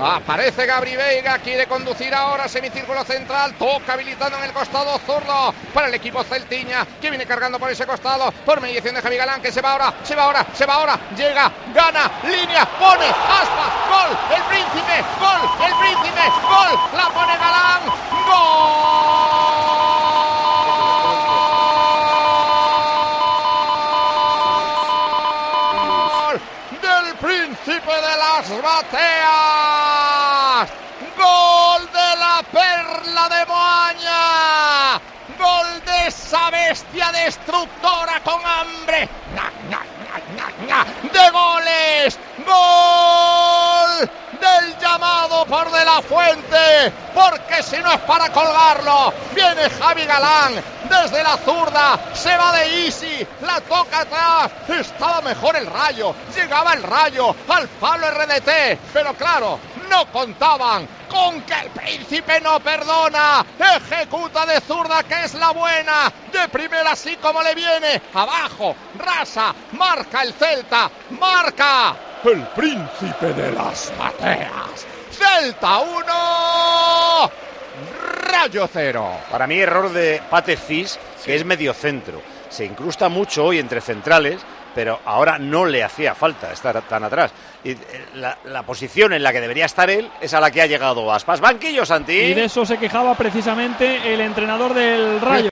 Aparece Gabri Veiga, quiere conducir ahora semicírculo central, toca habilitando en el costado zurdo para el equipo Celtiña, que viene cargando por ese costado, por mediación de Javi Galán, que se va ahora, se va ahora, se va ahora, llega, gana, línea, pone, aspas, gol, el príncipe, gol, el príncipe, gol, la pone Galán, gol del príncipe de las bateas, gol de la perla de Moaña, gol de esa bestia destructora con hambre. De goles, gol del llamado por De La Fuente, porque si no es para colgarlo, viene Javi Galán desde la zurda, se va de Easy, la toca atrás, estaba mejor el rayo, llegaba el rayo al palo RDT, pero claro, no contaban con que el príncipe no perdona, ejecuta de zurda que es la buena, de primera así como le viene, abajo, rasa, marca el Celta, marca el príncipe de las bateas. Celta 1, Rayo 0. Para mí error de Pate Cis, que es medio centro. Se incrusta mucho hoy entre centrales, pero ahora no le hacía falta estar tan atrás. Y eh, la, posición en la que debería estar él es a la que ha llegado Aspas. Banquillo, Santi. Y de eso se quejaba precisamente el entrenador del Rayo.